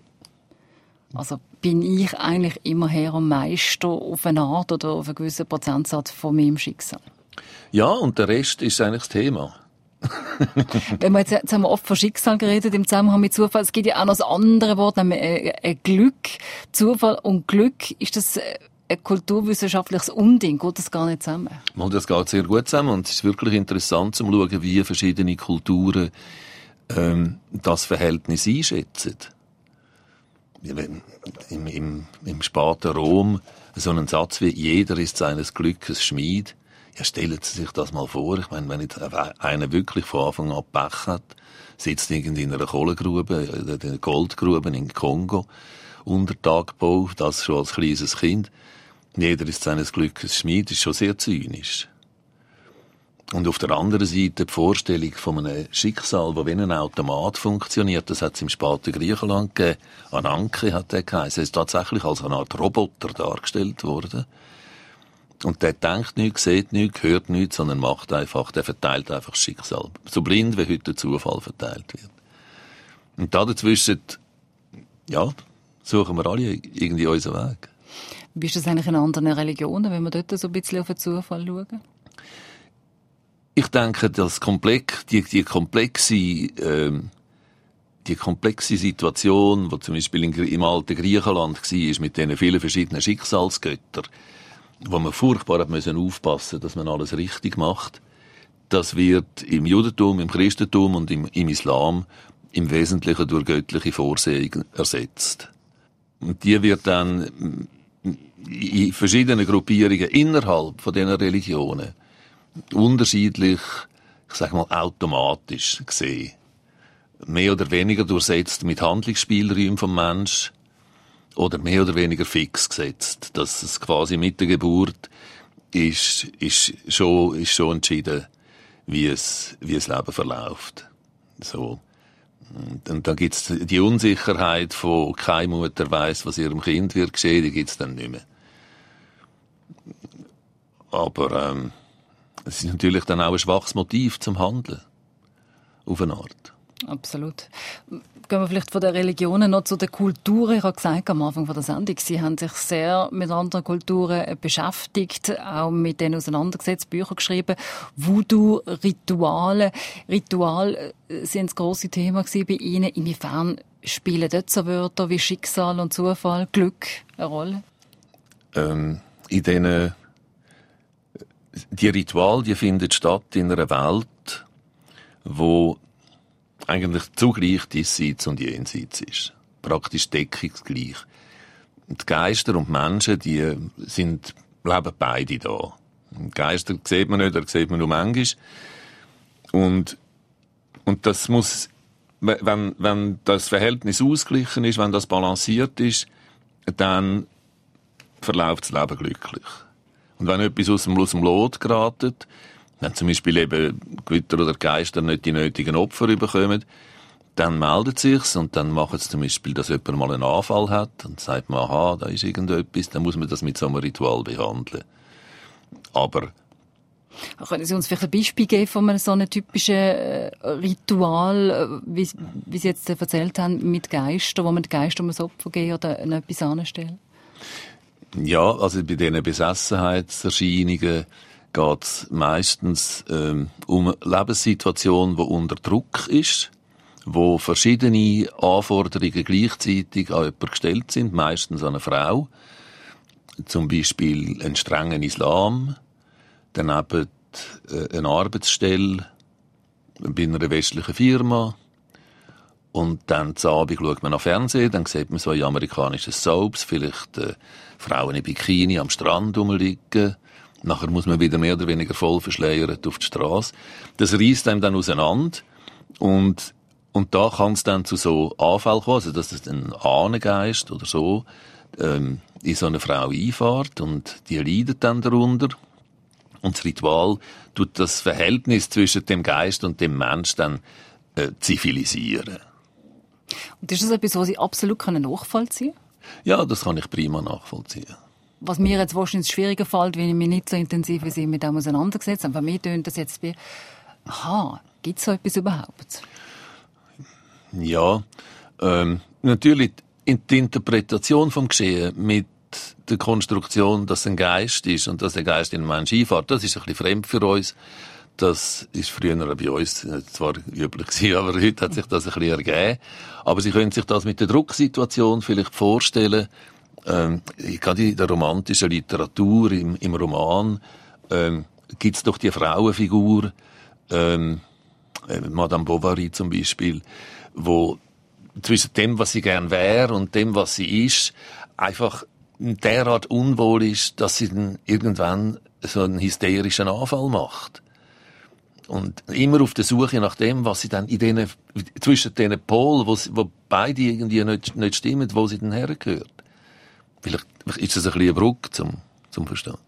Also bin ich eigentlich immer her und Meister auf eine Art oder auf einen gewissen Prozentsatz von meinem Schicksal? Ja, und der Rest ist eigentlich das Thema. Wenn wir jetzt, jetzt haben wir oft von Schicksal geredet im Zusammenhang mit Zufall. Es gibt ja auch noch das andere Wort, nämlich äh, äh, Glück. Zufall und Glück, ist das äh, ein kulturwissenschaftliches Unding? Geht das gar nicht zusammen? Mal, das geht sehr gut zusammen und es ist wirklich interessant zu schauen, wie verschiedene Kulturen ähm, das Verhältnis einschätzen. Im, im, im späten Rom so einen Satz wie «Jeder ist seines Glückes Schmied». Ja, stellen Sie sich das mal vor. Ich meine, wenn jetzt einer wirklich von Anfang an Pech hat, sitzt irgendwie in einer Kohlegrube, in einer Goldgrube in Kongo, unter Tagbau, das schon als kleines Kind. Jeder ist seines Glückes Schmied, ist schon sehr zynisch. Und auf der anderen Seite die Vorstellung von einem Schicksal, das wie ein Automat funktioniert, das hat es im späten Griechenland gegeben. Ananke hat der geheißen. Er ist tatsächlich als eine Art Roboter dargestellt worden. Und der denkt nichts, sieht nichts, hört nichts, sondern macht einfach, der verteilt einfach das Schicksal. So blind, wie heute der Zufall verteilt wird. Und da dazwischen, ja, suchen wir alle irgendwie unseren Weg. Wie ist das eigentlich in anderen Religionen, wenn wir dort so ein bisschen auf den Zufall schauen? Ich denke, dass komplex, die, die komplexe, ähm, die komplexe Situation, die zum Beispiel im alten Griechenland war, mit diesen vielen verschiedenen Schicksalsgöttern, wo man furchtbar hat müssen aufpassen, dass man alles richtig macht, das wird im Judentum, im Christentum und im, im Islam im Wesentlichen durch göttliche Vorsehung ersetzt. Und die wird dann in verschiedenen Gruppierungen innerhalb von diesen Religionen unterschiedlich, ich sage mal, automatisch gesehen. mehr oder weniger durchsetzt mit Handlungsspielräumen vom Mensch oder mehr oder weniger fix gesetzt, dass es quasi mit der Geburt ist, ist schon, ist schon entschieden, wie es, wie es Leben verläuft. So. Und, dann gibt's die Unsicherheit von keine Mutter weiß, was ihrem Kind wird geschehen, die gibt's dann nicht mehr. Aber ähm, es ist natürlich dann auch ein schwaches Motiv zum Handeln. Auf eine Art. Absolut. Gehen wir vielleicht von den Religionen noch zu der Kultur. Ich habe gesagt am Anfang von der Sendung, Sie haben sich sehr mit anderen Kulturen beschäftigt, auch mit denen auseinandergesetzt, Bücher geschrieben. Voodoo, Rituale. Ritual äh, sind das grosse Thema bei Ihnen. Inwiefern spielen dort so Wörter wie Schicksal und Zufall, Glück eine Rolle? Ähm, in diesen die Ritual, die findet statt in einer Welt, wo eigentlich zugleich diesseits und jenseits ist. Praktisch deckungsgleich. Die Geister und die Menschen, die sind, leben beide da. Geister sieht man nicht, da sieht man nur manchmal. Und, und das muss, wenn, wenn das Verhältnis ausgeglichen ist, wenn das balanciert ist, dann verläuft das Leben glücklich. Und wenn etwas aus dem, aus dem Lot geratet, wenn zum Beispiel eben Gewitter oder Geister nicht die nötigen Opfer bekommen, dann meldet sich's und dann macht es zum Beispiel, dass jemand mal einen Anfall hat und sagt man, aha, da ist irgendetwas, dann muss man das mit so einem Ritual behandeln. Aber können Sie uns vielleicht ein Beispiel geben von einem so einem typischen äh, Ritual, äh, wie, wie Sie jetzt erzählt haben, mit Geistern, wo man den Geistern um ein Opfer geben oder etwas anstellen? Ja, also bei diesen Besessenheitserscheinungen geht es meistens ähm, um eine Lebenssituation, die unter Druck ist, wo verschiedene Anforderungen gleichzeitig an jemanden gestellt sind, meistens an eine Frau. Zum Beispiel einen strengen Islam, daneben äh, eine Arbeitsstelle bei einer westlichen Firma, und dann zu Abend schaut man auf Fernsehen, dann sieht man so in amerikanischen Soaps, vielleicht äh, Frauen in Bikini am Strand rumliegen. Nachher muss man wieder mehr oder weniger voll verschleiert auf die Straße. Das reißt einem dann auseinander. Und, und da kann es dann zu so Anfällen kommen, also dass es ein Ahnengeist oder so ähm, in so eine Frau einfährt und die leidet dann darunter. Und das Ritual tut das Verhältnis zwischen dem Geist und dem Mensch dann äh, zivilisieren. Und ist das etwas, was Sie absolut nachvollziehen können? Ja, das kann ich prima nachvollziehen. Was mir jetzt wahrscheinlich schwieriger fällt, wenn ich mich nicht so intensiv wie Sie mit dem auseinandergesetzt habe. Mich tönt das jetzt wie, aha, gibt es so etwas überhaupt? Ja, ähm, natürlich die Interpretation vom Geschehen mit der Konstruktion, dass es ein Geist ist und dass der Geist in den Menschen einfährt, das ist ein bisschen fremd für uns. Das ist früher bei uns zwar üblich gewesen, aber heute hat sich das ein bisschen ergeben. Aber Sie können sich das mit der Drucksituation vielleicht vorstellen. Ähm, gerade in der romantischen Literatur, im, im Roman, ähm, gibt es doch die Frauenfigur, ähm, äh, Madame Bovary zum Beispiel, wo zwischen dem, was sie gern wäre und dem, was sie ist, einfach derart unwohl ist, dass sie dann irgendwann so einen hysterischen Anfall macht. Und immer auf der Suche nach dem, was sie dann in denen, zwischen diesen Polen, wo, wo beide irgendwie nicht, nicht stimmen, wo sie dann hergehört. Vielleicht ist das ein bisschen eine Brücke zum, zum Verstehen.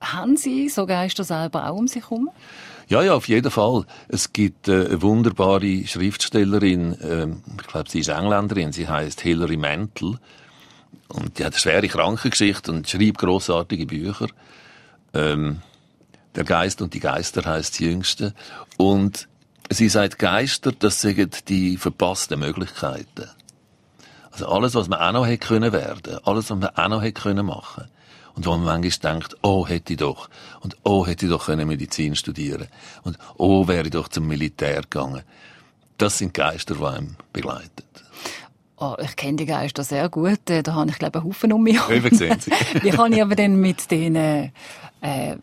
Haben Sie so Geister selber auch um sich herum? Ja, ja, auf jeden Fall. Es gibt äh, eine wunderbare Schriftstellerin, äh, ich glaube, sie ist Engländerin, sie heißt Hilary Mantel. Und die hat eine schwere Krankengeschichte und schreibt großartige Bücher. Ähm, der Geist und die Geister heißt Jüngste. Und sie sagt Geister, das sind die verpassten Möglichkeiten. Also alles, was man auch noch hätte können werden, alles, was man auch noch hätte können machen. Und wo man manchmal denkt, oh, hätte ich doch. Und oh, hätte ich doch können Medizin studieren. Und oh, wäre ich doch zum Militär gegangen. Das sind Geister, die einem begleiten. Oh, ich kenne die Geister sehr gut. Äh, da habe ich, glaube ich, einen Haufen um mich. Wie kann ich aber dann mit denen äh,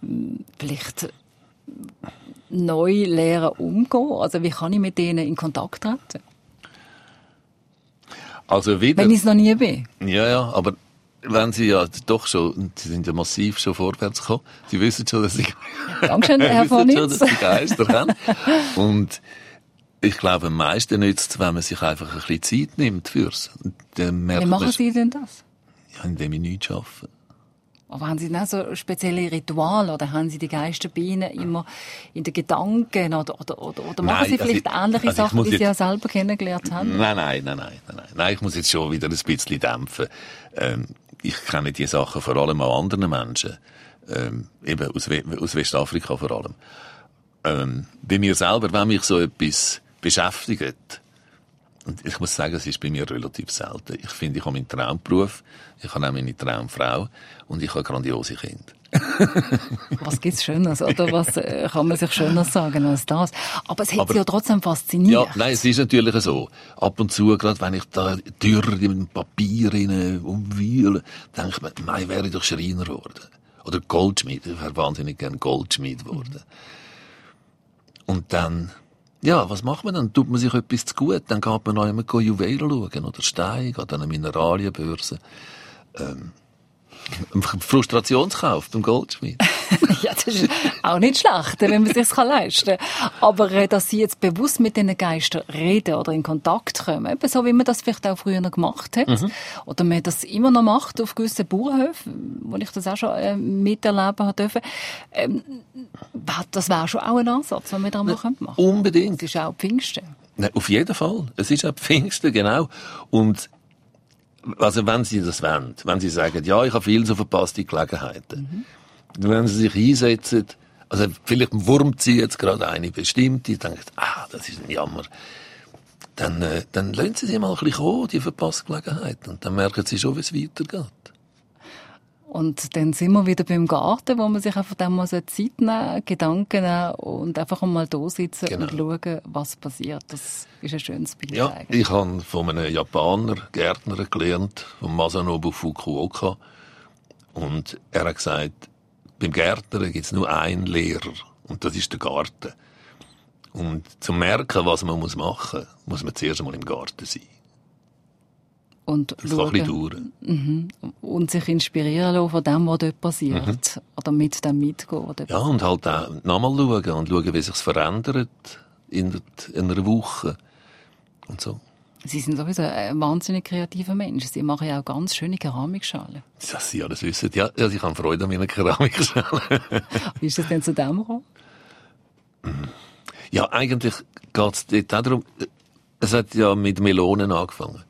vielleicht neu lernen umgehen? Also wie kann ich mit denen in Kontakt treten? Also wieder, Wenn ich es noch nie bin. Ja, ja, aber wenn Sie ja doch schon, Sie sind ja massiv schon vorwärts gekommen. Sie wissen schon, dass Sie, Dankeschön, Herr wissen schon, dass Sie Geister haben. Und Ich glaube, am meisten nützt es, wenn man sich einfach ein bisschen Zeit nimmt fürs. Und dann merkt Wie machen Sie denn das? Ja, indem ich nichts arbeite. Aber haben Sie dann so spezielle Rituale oder haben Sie die Geisterbienen immer in den Gedanken oder, oder, oder, oder machen Nein, Sie also vielleicht ich- ähnliche also Sachen, wie Sie ja selber kennengelernt haben? Nein, nein, nein, nein, nein, nein. Ich muss jetzt schon wieder ein bisschen dämpfen. Ähm, ich kenne die Sachen vor allem auch anderen Menschen. Ähm, eben aus, We aus Westafrika vor allem. Ähm, bei mir selber, wenn mich so etwas beschäftigt, und ich muss sagen, es ist bei mir relativ selten. Ich finde, ich habe meinen Traumberuf, ich habe auch meine Traumfrau und ich habe grandiose Kinder. Was gibt's Schöneres, oder? Was äh, kann man sich Schöneres sagen als das? Aber es hat Aber- Sie ja trotzdem fasziniert. Ja, nein, es ist natürlich so. Ab und zu, gerade wenn ich da Dürr in dem Papier rein umwühle, denke ich mir, mei, wäre ich doch Schreiner geworden. Oder Goldschmied. Ich wäre wahnsinnig gern Goldschmied geworden. Und dann, ja, was macht man dann? Tut man sich etwas zu gut? Dann geht man noch einmal Juwelen schauen oder Steine, geht an eine Mineralienbörse. Ähm, Frustrationskauf beim Goldschmied. ja, das ist auch nicht schlecht, wenn man sich's leisten kann. Aber äh, dass Sie jetzt bewusst mit diesen Geistern reden oder in Kontakt kommen, eben so wie man das vielleicht auch früher noch gemacht hat, Mhm. oder man das immer noch macht auf gewissen Bauernhöfen, wo ich das auch schon äh, miterleben habe dürfen, ähm, das wäre schon auch ein Ansatz, den wir da mal machen könnten. Unbedingt. Das ist auch Pfingsten. Nein, auf jeden Fall. Es ist ab Pfingsten, genau. Und, also wenn Sie das wollen, wenn Sie sagen, ja, ich habe viel so verpasste Gelegenheiten, wenn Sie sich einsetzen, also vielleicht wurmt Sie jetzt gerade eine bestimmte, denken, ah, das ist ein Jammer, dann, äh, dann lassen Sie sie mal ein bisschen kommen, die verpasste Gelegenheit, und dann merken Sie schon, wie es weitergeht. Und dann sind wir wieder beim Garten, wo man sich einfach dann mal so Zeit nehmen, Gedanken nehmen und einfach mal da sitzen Genau. und schauen, was passiert. Das ist ein schönes Bild Ja, eigentlich. ich habe von einem Japaner, Gärtner gelernt, von Masanobu Fukuoka. Und er hat gesagt, beim Gärtner gibt es nur einen Lehrer. Und das ist der Garten. Und zum merken, was man muss machen muss, muss man zuerst einmal im Garten sein. Und Das kann schauen dauern. und sich inspirieren lassen von dem, was dort passiert. Oder mit dem mitgehen. Mhm. Ja, und halt auch nochmal schauen und schauen, wie sich verändert in, der, in einer Woche. Und so. Sie sind sowieso ein wahnsinnig kreativer Mensch. Sie machen ja auch ganz schöne Keramikschalen. Dass Sie alles wissen. Ja, also ich habe Freude an meiner Keramikschale. Wie ist es denn zu dem gekommen? Ja, eigentlich geht's dort auch darum, es hat ja mit Melonen angefangen.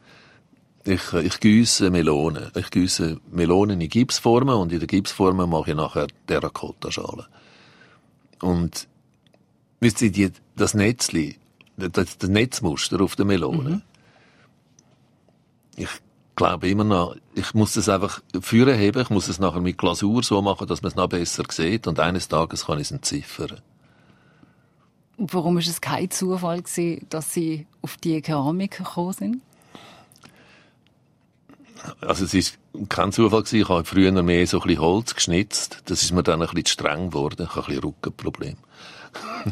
Ich, äh, ich gieße Melonen. Ich gieße Melonen in Gipsformen und in der Gipsformen mache ich nachher Terrakotta-Schalen. Und wisst ihr, die, das Netzli, das, das Netzmuster auf der Melone, ich glaube immer noch, ich muss das einfach führen heben, ich muss es nachher mit Glasur so machen, dass man es noch besser sieht und eines Tages kann ich es entziffern. Und warum ist es kein Zufall gewesen, dass Sie auf die Keramik gekommen sind? Also es ist kein Zufall gewesen. Ich habe früher mehr so ein bisschen Holz geschnitzt. Das ist mir dann ein bisschen zu streng geworden. Ich habe ein bisschen Rückenproblem.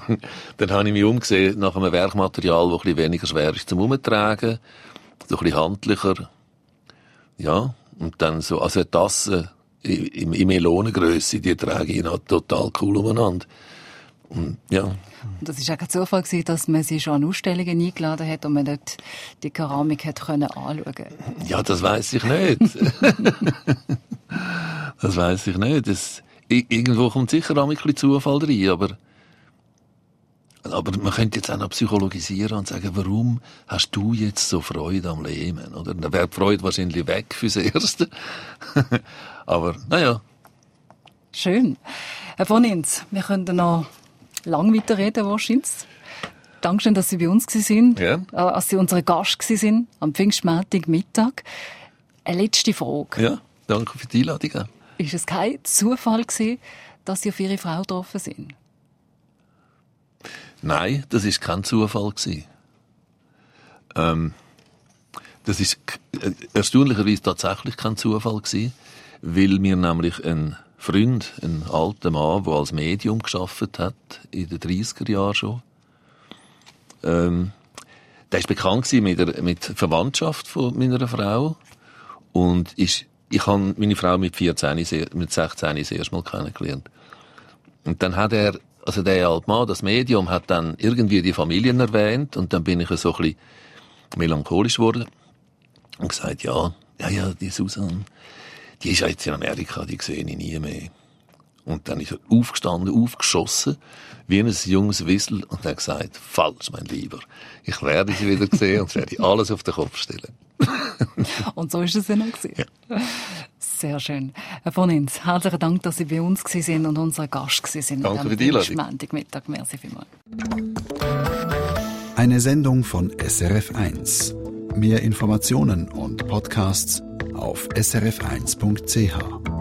dann habe ich mich umgesehen nach einem Werkmaterial, das ein bisschen weniger schwer ist zum Umtragen. So ein bisschen handlicher. Ja. Und dann so, also eine Tasse in, in Melonengrösse, die trage ich noch total cool umeinander. Und, ja. Und das ist auch kein Zufall gewesen, dass man sie schon an Ausstellungen eingeladen hat und man dort die Keramik hat können anschauen Ja, das weiß ich nicht. das weiß ich nicht. Das, irgendwo kommt sicher auch ein bisschen Zufall rein, aber, aber man könnte jetzt auch noch psychologisieren und sagen, warum hast du jetzt so Freude am Leben, oder? Dann wäre die Freude wahrscheinlich weg fürs Erste. aber, naja. Schön. Herr von Inz, wir können noch lang weiterreden wahrscheinlich. Dankeschön, dass Sie bei uns waren, Ja. äh, dass Sie unsere Gast waren am Pfingstmontag Mittag. Eine letzte Frage. Ja, danke für die Einladung. Ist es kein Zufall gewesen, dass Sie auf Ihre Frau getroffen sind? Nein, das ist kein Zufall gewesen. Ähm, das ist äh, erstaunlicherweise tatsächlich kein Zufall gewesen, weil mir nämlich ein Freund, ein alter Mann, der als Medium geschafft hat in den 30er Jahren schon, ähm, der ist bekannt mit der mit Verwandtschaft von meiner Frau. Und ist, ich habe meine Frau mit 14, sehr- mit 16 das erste Mal kennengelernt. Und dann hat er Also der alte Mann, das Medium, hat dann irgendwie die Familien erwähnt. Und dann bin ich so ein bisschen melancholisch geworden und gesagt, ja, ja, ja, die Susan, die ist ja jetzt in Amerika, die sehe ich nie mehr. Und dann ist er aufgestanden, aufgeschossen, wie ein junges Wissel und hat gesagt, falsch, mein Lieber. Ich werde sie wieder sehen und werde alles auf den Kopf stellen. und so ist es dann auch gewesen. Ja. Sehr schön. Herr von Inz, herzlichen Dank, dass Sie bei uns sind und unser Gast sind. Danke für die Einladung. Mittag. Merci vielmals. Eine Sendung von SRF1. Mehr Informationen und Podcasts auf srf1.ch.